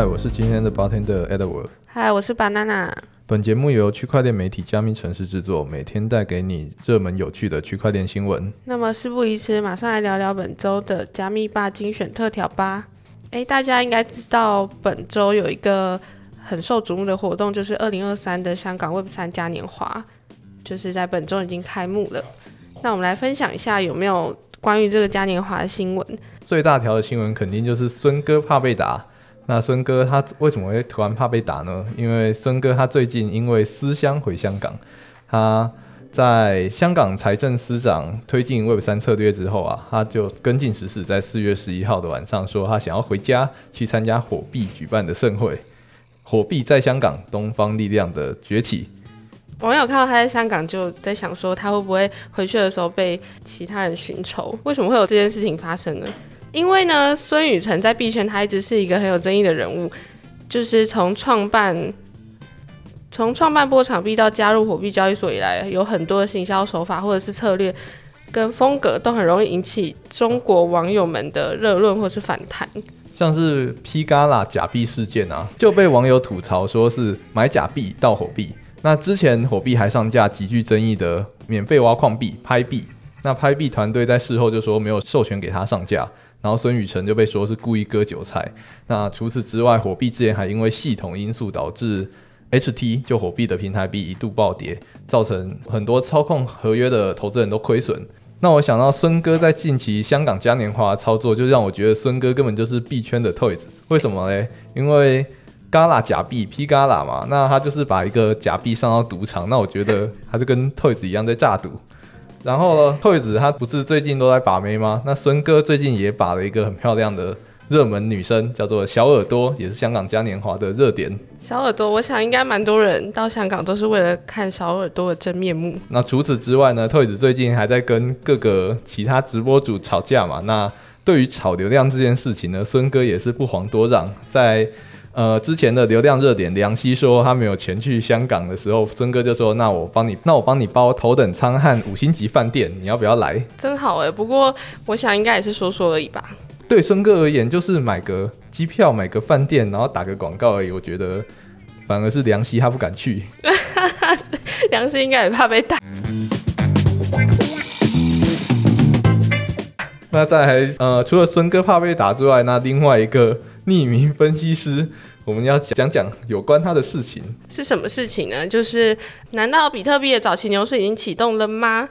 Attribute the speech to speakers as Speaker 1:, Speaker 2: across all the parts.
Speaker 1: 嗨，我是今天的 bartender Edward。
Speaker 2: 嗨，我是 banana。
Speaker 1: 本节目由区块链媒体加密城市制作，每天带给你热门有趣的区块链新闻。
Speaker 2: 那么事不宜迟，马上来聊聊本周的加密吧精选特调吧。诶，大家应该知道本周有一个很受瞩目的活动，就是二零二三的香港 Web 三嘉年华，就是在本周已经开幕了。那我们来分享一下有没有关于这个嘉年华的新闻。
Speaker 1: 最大条的新闻肯定就是孙哥怕被打。那孙哥他为什么会突然怕被打呢？因为孙哥他最近因为思乡回香港，他在香港财政司长推进 Web 三策略之后啊，他就跟进实事，在四月十一号的晚上说他想要回家去参加火币举办的盛会。火币在香港，东方力量的崛起。
Speaker 2: 网友看到他在香港，就在想说他会不会回去的时候被其他人寻仇？为什么会有这件事情发生呢？因为呢，孙宇晨在币圈他一直是一个很有争议的人物，就是从创办从创办波场币到加入火币交易所以来，有很多的行销手法或者是策略跟风格都很容易引起中国网友们的热论或是反弹。
Speaker 1: 像是 P 嘎啦假币事件啊，就被网友吐槽说是买假币到火币。那之前火币还上架极具争议的免费挖矿币拍币，那拍币团队在事后就说没有授权给他上架。然后孙宇晨就被说是故意割韭菜。那除此之外，火币之前还因为系统因素导致 HT 就火币的平台币一度暴跌，造成很多操控合约的投资人都亏损。那我想到孙哥在近期香港嘉年华操作，就让我觉得孙哥根本就是币圈的 Toys。为什么嘞？因为 Gala 假币 P Gala 嘛，那他就是把一个假币上到赌场，那我觉得他就跟 Toys 一样在诈赌。然后呢，惠子他不是最近都在把妹吗？那孙哥最近也把了一个很漂亮的热门女生，叫做小耳朵，也是香港嘉年华的热点。
Speaker 2: 小耳朵，我想应该蛮多人到香港都是为了看小耳朵的真面目。
Speaker 1: 那除此之外呢，惠子最近还在跟各个其他直播主吵架嘛？那对于炒流量这件事情呢，孙哥也是不遑多让，在。呃，之前的流量热点，梁希说他没有钱去香港的时候，孙哥就说：“那我帮你，那我帮你包头等舱和五星级饭店，你要不要来？”
Speaker 2: 真好哎，不过我想应该也是说说而已吧。
Speaker 1: 对孙哥而言，就是买个机票、买个饭店，然后打个广告而已。我觉得反而是梁希他不敢去，
Speaker 2: 梁希应该也怕被打。
Speaker 1: 那再来，呃，除了孙哥怕被打之外，那另外一个。匿名分析师，我们要讲讲有关他的事情
Speaker 2: 是什么事情呢？就是难道比特币的早期牛市已经启动了吗？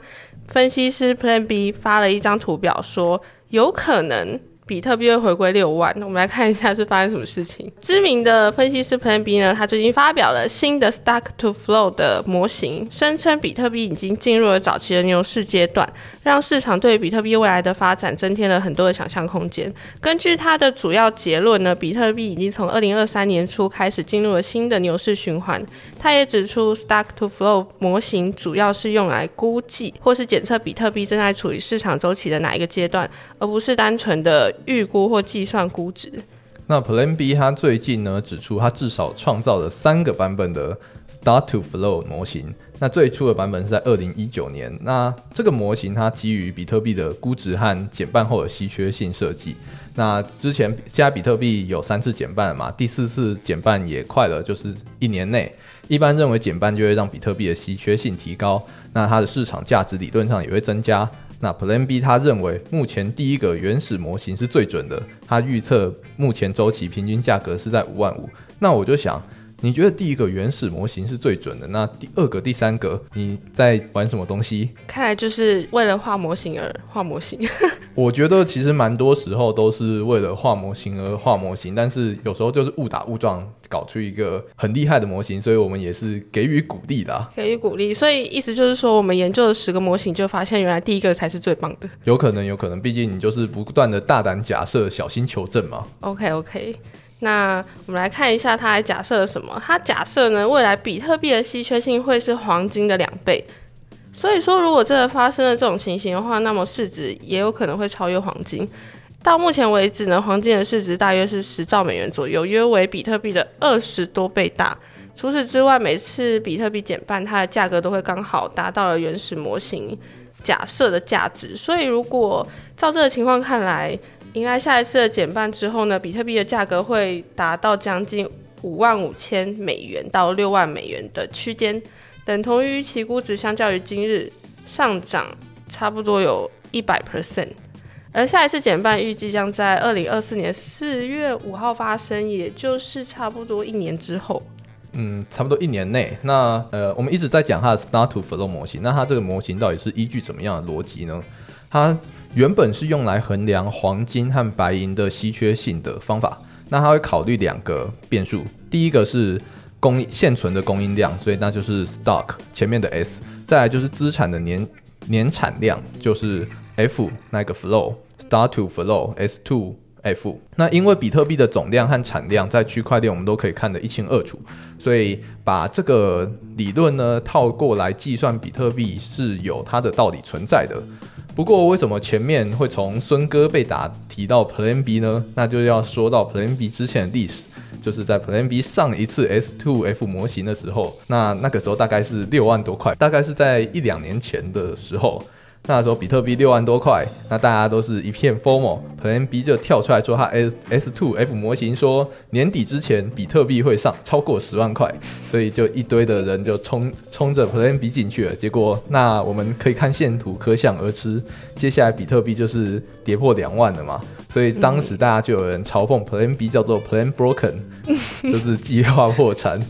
Speaker 2: 分析师 Plan B 发了一张图表说，有可能。比特币会回归六万，我们来看一下是发生什么事情。知名的分析师 Plan B 呢，他最近发表了新的 Stack to Flow 的模型，声称比特币已经进入了早期的牛市阶段，让市场对比特币未来的发展增添了很多的想象空间。根据他的主要结论呢，比特币已经从二零二三年初开始进入了新的牛市循环。他也指出，Stack to Flow 模型主要是用来估计或是检测比特币正在处于市场周期的哪一个阶段，而不是单纯的。预估或计算估值。
Speaker 1: 那 Plan B 它最近呢指出，它至少创造了三个版本的 Start to Flow 模型。那最初的版本是在二零一九年。那这个模型它基于比特币的估值和减半后的稀缺性设计。那之前现在比特币有三次减半嘛，第四次减半也快了，就是一年内。一般认为减半就会让比特币的稀缺性提高，那它的市场价值理论上也会增加。那 Plan B 他认为目前第一个原始模型是最准的，他预测目前周期平均价格是在五万五。那我就想。你觉得第一个原始模型是最准的？那第二个、第三个，你在玩什么东西？
Speaker 2: 看来就是为了画模型而画模型。
Speaker 1: 我觉得其实蛮多时候都是为了画模型而画模型，但是有时候就是误打误撞搞出一个很厉害的模型，所以我们也是给予鼓励的。
Speaker 2: 给予鼓励，所以意思就是说，我们研究了十个模型，就发现原来第一个才是最棒的。
Speaker 1: 有可能，有可能，毕竟你就是不断的大胆假设，小心求证嘛。
Speaker 2: OK，OK。那我们来看一下，他还假设了什么？他假设呢，未来比特币的稀缺性会是黄金的两倍。所以说，如果真的发生了这种情形的话，那么市值也有可能会超越黄金。到目前为止呢，黄金的市值大约是十兆美元左右，约为比特币的二十多倍大。除此之外，每次比特币减半，它的价格都会刚好达到了原始模型假设的价值。所以，如果照这个情况看来，迎来下一次的减半之后呢，比特币的价格会达到将近五万五千美元到六万美元的区间，等同于其估值相较于今日上涨差不多有一百 percent。而下一次减半预计将在二零二四年四月五号发生，也就是差不多一年之后。
Speaker 1: 嗯，差不多一年内。那呃，我们一直在讲它的 Start to Flow 模型。那它这个模型到底是依据怎么样的逻辑呢？它原本是用来衡量黄金和白银的稀缺性的方法。那它会考虑两个变数，第一个是供现存的供应量，所以那就是 Stock 前面的 S。再来就是资产的年年产量，就是 F 那个 Flow Start to Flow S two F。那因为比特币的总量和产量在区块链我们都可以看得一清二楚。所以把这个理论呢套过来计算比特币是有它的道理存在的。不过为什么前面会从孙哥被打提到 Plan B 呢？那就要说到 Plan B 之前的历史，就是在 Plan B 上一次 S2F 模型的时候，那那个时候大概是六万多块，大概是在一两年前的时候。那时候比特币六万多块，那大家都是一片 formal，Plan B 就跳出来说，他 S S two F 模型说年底之前比特币会上超过十万块，所以就一堆的人就冲冲着 Plan B 进去了。结果那我们可以看线图，可想而知，接下来比特币就是跌破两万了嘛。所以当时大家就有人嘲讽 Plan B 叫做 Plan Broken，就是计划破产。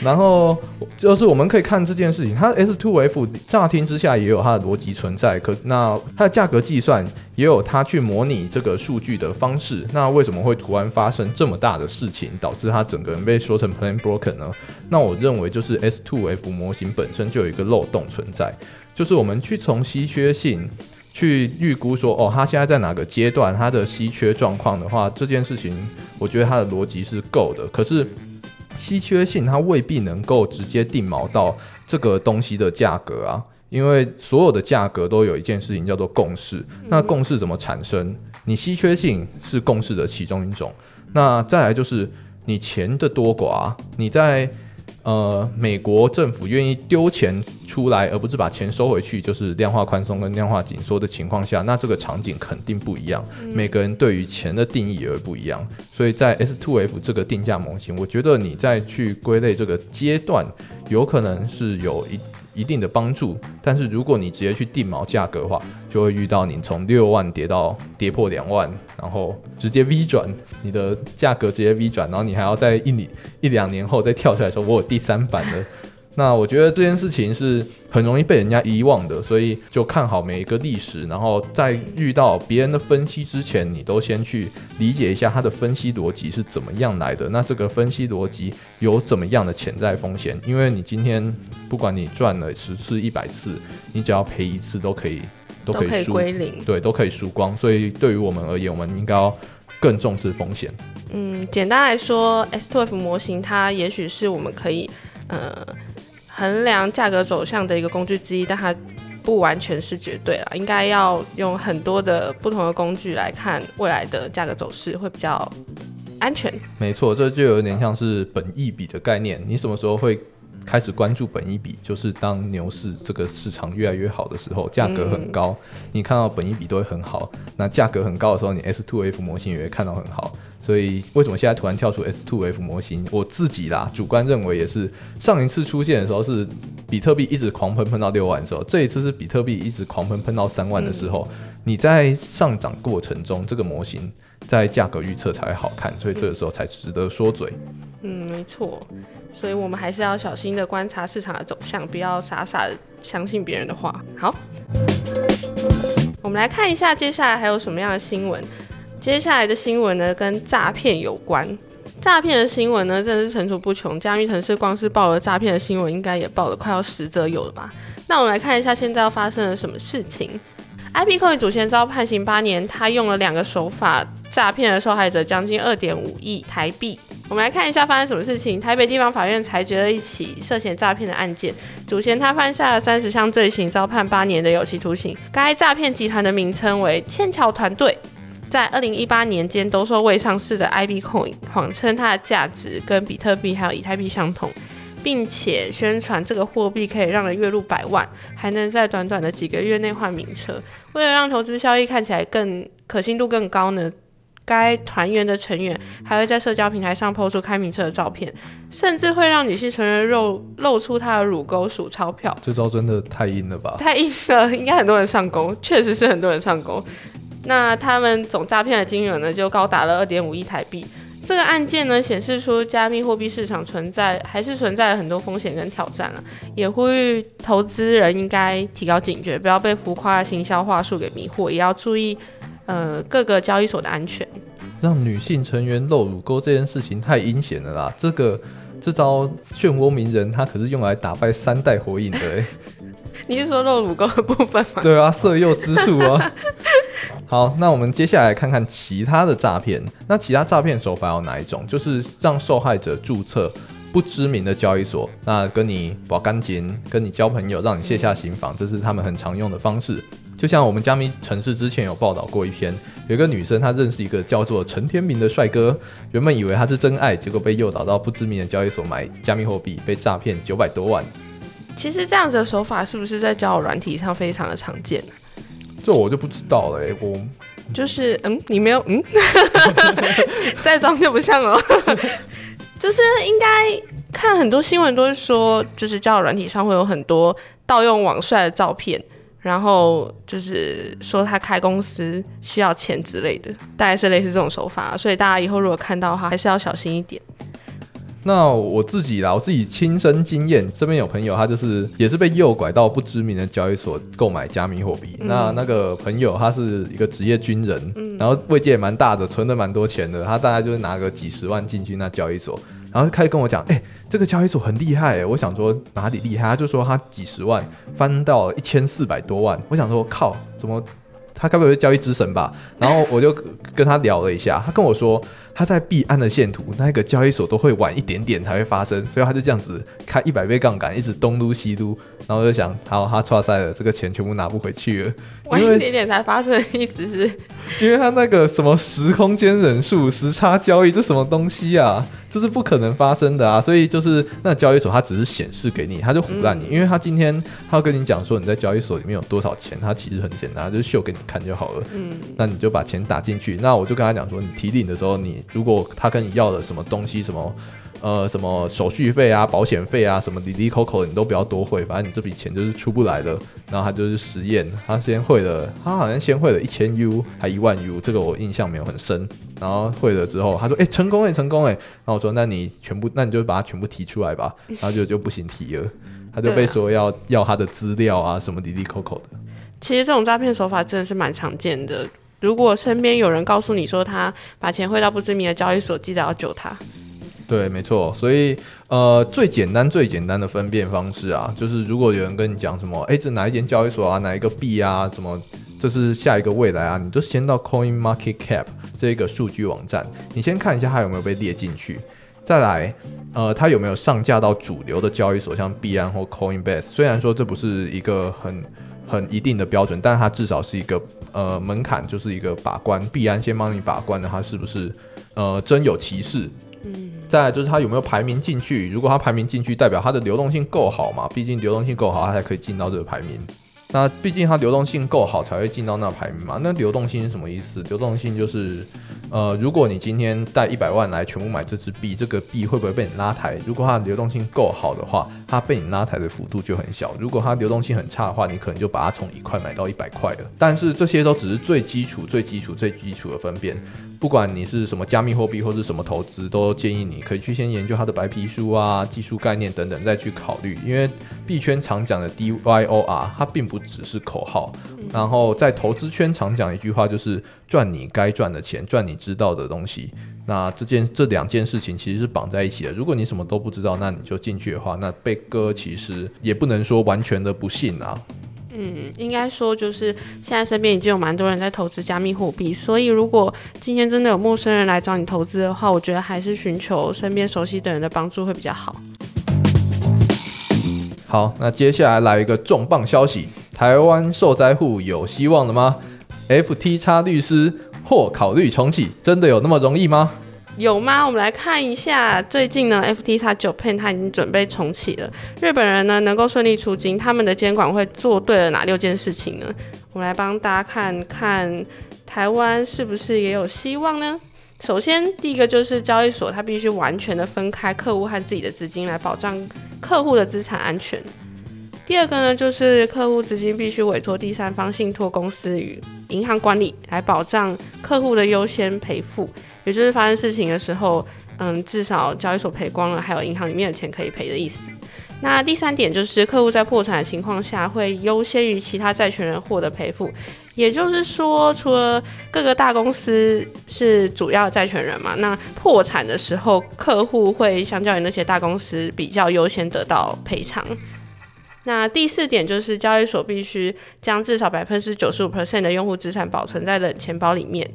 Speaker 1: 然后就是我们可以看这件事情，它 S two F 乍听之下也有它的逻辑存在，可那它的价格计算也有它去模拟这个数据的方式。那为什么会突然发生这么大的事情，导致它整个人被说成 Plan Broken 呢？那我认为就是 S two F 模型本身就有一个漏洞存在，就是我们去从稀缺性去预估说，哦，它现在在哪个阶段，它的稀缺状况的话，这件事情我觉得它的逻辑是够的，可是。稀缺性它未必能够直接定锚到这个东西的价格啊，因为所有的价格都有一件事情叫做共识。那共识怎么产生？你稀缺性是共识的其中一种。那再来就是你钱的多寡，你在。呃，美国政府愿意丢钱出来，而不是把钱收回去，就是量化宽松跟量化紧缩的情况下，那这个场景肯定不一样。每个人对于钱的定义也会不一样，所以在 S two F 这个定价模型，我觉得你再去归类这个阶段，有可能是有一。一定的帮助，但是如果你直接去定锚价格的话，就会遇到你从六万跌到跌破两万，然后直接 V 转，你的价格直接 V 转，然后你还要在一年一两年后再跳出来说，我有第三版的。那我觉得这件事情是很容易被人家遗忘的，所以就看好每一个历史，然后在遇到别人的分析之前，你都先去理解一下他的分析逻辑是怎么样来的。那这个分析逻辑有怎么样的潜在风险？因为你今天不管你赚了十次、一百次，你只要赔一次都可以，
Speaker 2: 都可以归零，
Speaker 1: 对，都可以输光。所以对于我们而言，我们应该要更重视风险。
Speaker 2: 嗯，简单来说，S2F 模型它也许是我们可以，呃。衡量价格走向的一个工具之一，但它不完全是绝对了，应该要用很多的不同的工具来看未来的价格走势，会比较安全。
Speaker 1: 没错，这就有点像是本益比的概念。你什么时候会开始关注本益比？就是当牛市这个市场越来越好的时候，价格很高，你看到本益比都会很好。那价格很高的时候，你 S two F 模型也会看到很好。所以为什么现在突然跳出 S two F 模型？我自己啦，主观认为也是上一次出现的时候是比特币一直狂喷喷到六万的时候，这一次是比特币一直狂喷喷到三万的时候。你在上涨过程中，这个模型在价格预测才会好看，所以这个时候才值得说嘴。
Speaker 2: 嗯，没错。所以我们还是要小心的观察市场的走向，不要傻傻的相信别人的话。好，我们来看一下接下来还有什么样的新闻。接下来的新闻呢，跟诈骗有关。诈骗的新闻呢，真的是层出不穷。加密城市光是报了诈骗的新闻，应该也报了快要十则有了吧？那我们来看一下，现在要发生了什么事情？IP Coin 主先遭判刑八年，他用了两个手法诈骗了受害者将近二点五亿台币。我们来看一下发生什么事情。台北地方法院裁决了一起涉嫌诈骗的案件，主嫌他犯下了三十项罪行，遭判八年的有期徒刑。该诈骗集团的名称为千桥团队。在二零一八年间，兜售未上市的 IB Coin，谎称它的价值跟比特币还有以太币相同，并且宣传这个货币可以让人月入百万，还能在短短的几个月内换名车。为了让投资效益看起来更可信度更高呢？该团员的成员还会在社交平台上抛出开名车的照片，甚至会让女性成员露露出她的乳沟数钞票。
Speaker 1: 这招真的太硬了吧？
Speaker 2: 太硬了，应该很多人上钩，确实是很多人上钩。那他们总诈骗的金额呢，就高达了二点五亿台币。这个案件呢，显示出加密货币市场存在还是存在了很多风险跟挑战了，也呼吁投资人应该提高警觉，不要被浮夸的行销话术给迷惑，也要注意。呃，各个交易所的安全，
Speaker 1: 让女性成员露乳沟这件事情太阴险了啦！这个这招漩涡鸣人，他可是用来打败三代火影的哎。
Speaker 2: 你是说露乳沟的部分吗？
Speaker 1: 对啊，色诱之术啊。好，那我们接下来看看其他的诈骗。那其他诈骗手法有哪一种？就是让受害者注册不知名的交易所，那跟你保干净，跟你交朋友，让你卸下行房，这是他们很常用的方式。就像我们加密城市之前有报道过一篇，有一个女生她认识一个叫做陈天明的帅哥，原本以为他是真爱，结果被诱导到不知名的交易所买加密货币，被诈骗九百多万。
Speaker 2: 其实这样子的手法是不是在交友软体上非常的常见
Speaker 1: 这我就不知道了，我
Speaker 2: 就是嗯，你没有嗯，再装就不像了，就是应该看很多新闻都是说，就是交友软体上会有很多盗用网帅的照片。然后就是说他开公司需要钱之类的，大概是类似这种手法，所以大家以后如果看到的话，还是要小心一点。
Speaker 1: 那我自己啦，我自己亲身经验，这边有朋友他就是也是被诱拐到不知名的交易所购买加密货币。那那个朋友他是一个职业军人，然后位阶也蛮大的，存了蛮多钱的，他大概就是拿个几十万进去那交易所，然后开始跟我讲，哎。这个交易所很厉害，我想说哪里厉害？他就说他几十万翻到一千四百多万，我想说靠，怎么他该不会是交易之神吧？然后我就跟他聊了一下，他跟我说他在币安的线图那个交易所都会晚一点点才会发生，所以他就这样子开一百倍杠杆，一直东撸西撸。然后就想，好，他错赛了，这个钱全部拿不回去了。
Speaker 2: 晚一点点才发生的意思是，
Speaker 1: 因为他那个什么时空间人数时差交易，这什么东西啊？这是不可能发生的啊！所以就是那交易所，它只是显示给你，他就唬烂你，因为他今天他要跟你讲说你在交易所里面有多少钱，他其实很简单，就是秀给你看就好了。嗯，那你就把钱打进去。那我就跟他讲说，你提领的时候，你如果他跟你要了什么东西，什么。呃，什么手续费啊、保险费啊，什么滴滴扣扣，你都不要多汇，反正你这笔钱就是出不来的。然后他就是实验，他先汇了，他好像先汇了一千 U 还一万 U，这个我印象没有很深。然后汇了之后，他说：“哎，成功哎，成功哎。”然后我说：“那你全部，那你就把它全部提出来吧。”然后就就不行提了，他就被说要要他的资料啊，什么滴滴扣扣的。
Speaker 2: 其实这种诈骗手法真的是蛮常见的。如果身边有人告诉你说他把钱汇到不知名的交易所，记得要救他。
Speaker 1: 对，没错，所以呃，最简单、最简单的分辨方式啊，就是如果有人跟你讲什么，哎，这哪一间交易所啊，哪一个币啊，什么，这是下一个未来啊，你就先到 Coin Market Cap 这个数据网站，你先看一下它有没有被列进去，再来，呃，它有没有上架到主流的交易所，像币安或 Coinbase。虽然说这不是一个很很一定的标准，但是它至少是一个呃门槛，就是一个把关。必然先帮你把关的，它是不是呃真有其事？嗯，再就是它有没有排名进去？如果它排名进去，代表它的流动性够好嘛？毕竟流动性够好，它才可以进到这个排名。那毕竟它流动性够好，才会进到那排名嘛。那流动性是什么意思？流动性就是，呃，如果你今天带一百万来全部买这支币，这个币会不会被你拉抬？如果它的流动性够好的话，它被你拉抬的幅度就很小。如果它流动性很差的话，你可能就把它从一块买到一百块了。但是这些都只是最基础、最基础、最基础的分辨。不管你是什么加密货币或是什么投资，都建议你可以去先研究它的白皮书啊、技术概念等等，再去考虑。因为币圈常讲的 DYOR，它并不只是口号。然后在投资圈常讲一句话，就是赚你该赚的钱，赚你知道的东西。那这件这两件事情其实是绑在一起的。如果你什么都不知道，那你就进去的话，那被割其实也不能说完全的不信啊。
Speaker 2: 嗯，应该说就是现在身边已经有蛮多人在投资加密货币，所以如果今天真的有陌生人来找你投资的话，我觉得还是寻求身边熟悉的人的帮助会比较好。
Speaker 1: 好，那接下来来一个重磅消息：台湾受灾户有希望了吗？FTX 律师或考虑重启，真的有那么容易吗？
Speaker 2: 有吗？我们来看一下，最近呢，FTX Japan 它已经准备重启了。日本人呢能够顺利出金，他们的监管会做对了哪六件事情呢？我们来帮大家看看台湾是不是也有希望呢？首先，第一个就是交易所它必须完全的分开客户和自己的资金来保障客户的资产安全。第二个呢，就是客户资金必须委托第三方信托公司与银行管理，来保障客户的优先赔付，也就是发生事情的时候，嗯，至少交易所赔光了，还有银行里面的钱可以赔的意思。那第三点就是客户在破产的情况下，会优先于其他债权人获得赔付。也就是说，除了各个大公司是主要债权人嘛，那破产的时候，客户会相较于那些大公司比较优先得到赔偿。那第四点就是交易所必须将至少百分之九十五 percent 的用户资产保存在冷钱包里面，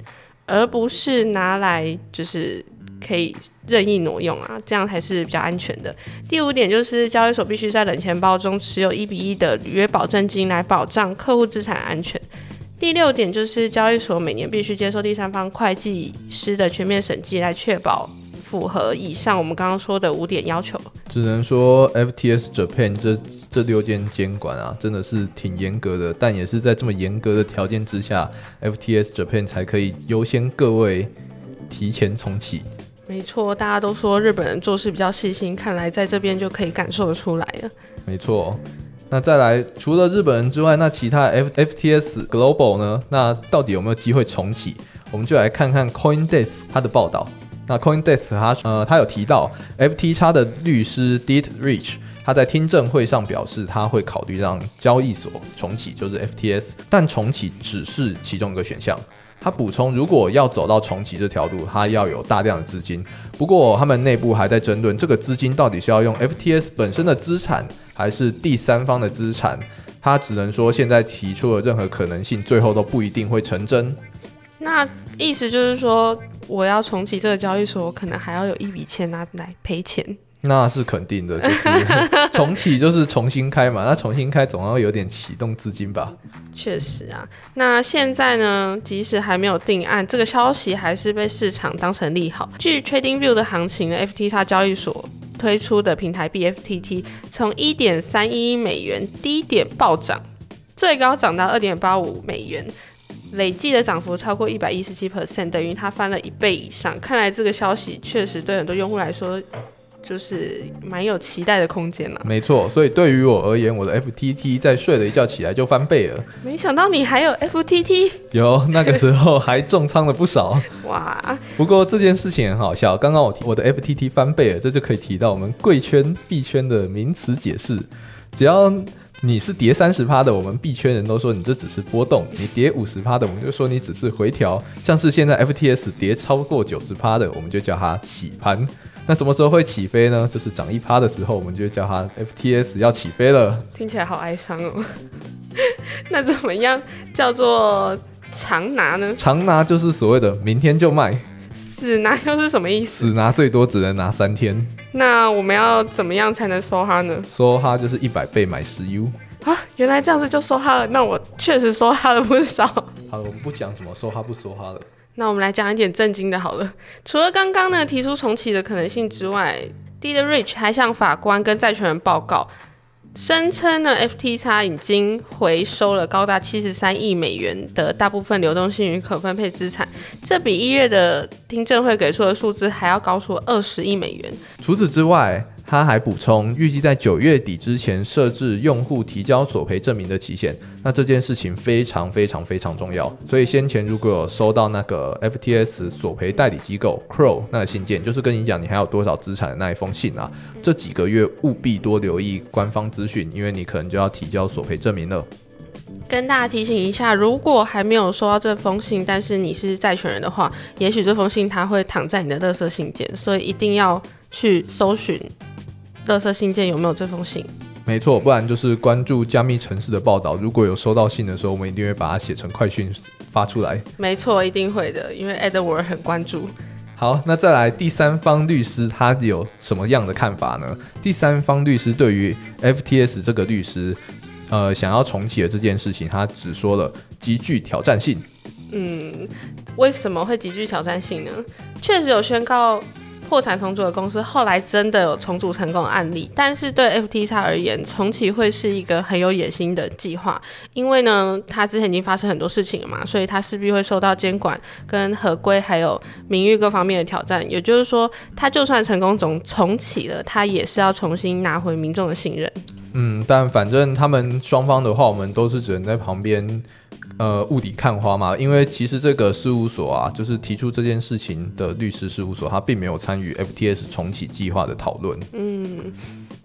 Speaker 2: 而不是拿来就是可以任意挪用啊，这样才是比较安全的。第五点就是交易所必须在冷钱包中持有一比一的履约保证金来保障客户资产安全。第六点就是交易所每年必须接受第三方会计师的全面审计，来确保符合以上我们刚刚说的五点要求。
Speaker 1: 只能说 FTS Japan 这这六间监管啊，真的是挺严格的，但也是在这么严格的条件之下，FTS Japan 才可以优先各位提前重启。
Speaker 2: 没错，大家都说日本人做事比较细心，看来在这边就可以感受得出来了。
Speaker 1: 没错。那再来，除了日本人之外，那其他 F F T S Global 呢？那到底有没有机会重启？我们就来看看 CoinDesk 它的报道。那 CoinDesk 它呃，它有提到 F T X 的律师 Did Rich，他在听证会上表示，他会考虑让交易所重启，就是 F T S，但重启只是其中一个选项。他补充，如果要走到重启这条路，他要有大量的资金。不过他们内部还在争论，这个资金到底是要用 F T S 本身的资产。还是第三方的资产，他只能说现在提出的任何可能性，最后都不一定会成真。
Speaker 2: 那意思就是说，我要重启这个交易所，可能还要有一笔钱拿来赔钱。
Speaker 1: 那是肯定的，就是重启就是重新开嘛。那重新开总要有点启动资金吧？
Speaker 2: 确实啊。那现在呢，即使还没有定案，这个消息还是被市场当成利好。据 TradingView 的行情呢，FTX 交易所。推出的平台 BFTT 从一点三一美元低点暴涨，最高涨到二点八五美元，累计的涨幅超过一百一十七 percent，等于它翻了一倍以上。看来这个消息确实对很多用户来说。就是蛮有期待的空间了。
Speaker 1: 没错，所以对于我而言，我的 FTT 在睡了一觉起来就翻倍了。
Speaker 2: 没想到你还有 FTT，
Speaker 1: 有那个时候还重仓了不少。哇！不过这件事情很好笑，刚刚我提我的 FTT 翻倍了，这就可以提到我们贵圈币圈的名词解释。只要你是跌三十趴的，我们币圈人都说你这只是波动；你跌五十趴的，我们就说你只是回调。像是现在 FTS 跌超过九十趴的，我们就叫它洗盘。那什么时候会起飞呢？就是涨一趴的时候，我们就叫它 FTS 要起飞了。
Speaker 2: 听起来好哀伤哦。那怎么样叫做长拿呢？
Speaker 1: 长拿就是所谓的明天就卖。
Speaker 2: 死拿又是什么意
Speaker 1: 思？死拿最多只能拿三天。
Speaker 2: 那我们要怎么样才能收哈呢？
Speaker 1: 收哈就是一百倍买十 U
Speaker 2: 啊！原来这样子就收哈了。那我确实收哈了不少。
Speaker 1: 好了，我们不讲什么收哈不收哈了。
Speaker 2: 那我们来讲一点震惊的，好了。除了刚刚呢提出重启的可能性之外，D 的 Rich 还向法官跟债权人报告，声称呢 FTX 已经回收了高达七十三亿美元的大部分流动性与可分配资产，这比一月的听证会给出的数字还要高出二十亿美元。
Speaker 1: 除此之外，他还补充，预计在九月底之前设置用户提交索赔证明的期限。那这件事情非常非常非常重要。所以先前如果有收到那个 FTS 索赔代理机构 Crow 那个信件，就是跟你讲你还有多少资产的那一封信啊，这几个月务必多留意官方资讯，因为你可能就要提交索赔证明了。
Speaker 2: 跟大家提醒一下，如果还没有收到这封信，但是你是债权人的话，也许这封信它会躺在你的垃圾信件，所以一定要去搜寻。垃圾信件有没有这封信？
Speaker 1: 没错，不然就是关注加密城市的报道。如果有收到信的时候，我们一定会把它写成快讯发出来。
Speaker 2: 没错，一定会的，因为 Edward 很关注。
Speaker 1: 好，那再来第三方律师他有什么样的看法呢？第三方律师对于 FTS 这个律师，呃，想要重启的这件事情，他只说了极具挑战性。
Speaker 2: 嗯，为什么会极具挑战性呢？确实有宣告。破产重组的公司，后来真的有重组成功案例。但是对 FTX 而言，重启会是一个很有野心的计划，因为呢，它之前已经发生很多事情了嘛，所以它势必会受到监管、跟合规还有名誉各方面的挑战。也就是说，它就算成功重重启了，它也是要重新拿回民众的信任。
Speaker 1: 嗯，但反正他们双方的话，我们都是只能在旁边。呃，雾里看花嘛，因为其实这个事务所啊，就是提出这件事情的律师事务所，他并没有参与 FTS 重启计划的讨论。
Speaker 2: 嗯，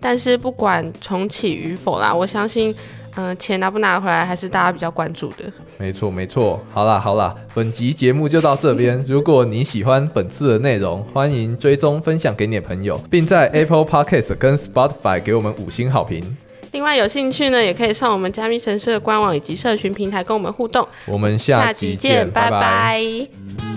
Speaker 2: 但是不管重启与否啦，我相信，嗯，钱拿不拿回来还是大家比较关注的。
Speaker 1: 没错，没错。好啦，好啦，本集节目就到这边。如果你喜欢本次的内容，欢迎追踪分享给你的朋友，并在 Apple Podcast 跟 Spotify 给我们五星好评。
Speaker 2: 另外有兴趣呢，也可以上我们加密城市的官网以及社群平台跟我们互动。
Speaker 1: 我们下集见，拜拜。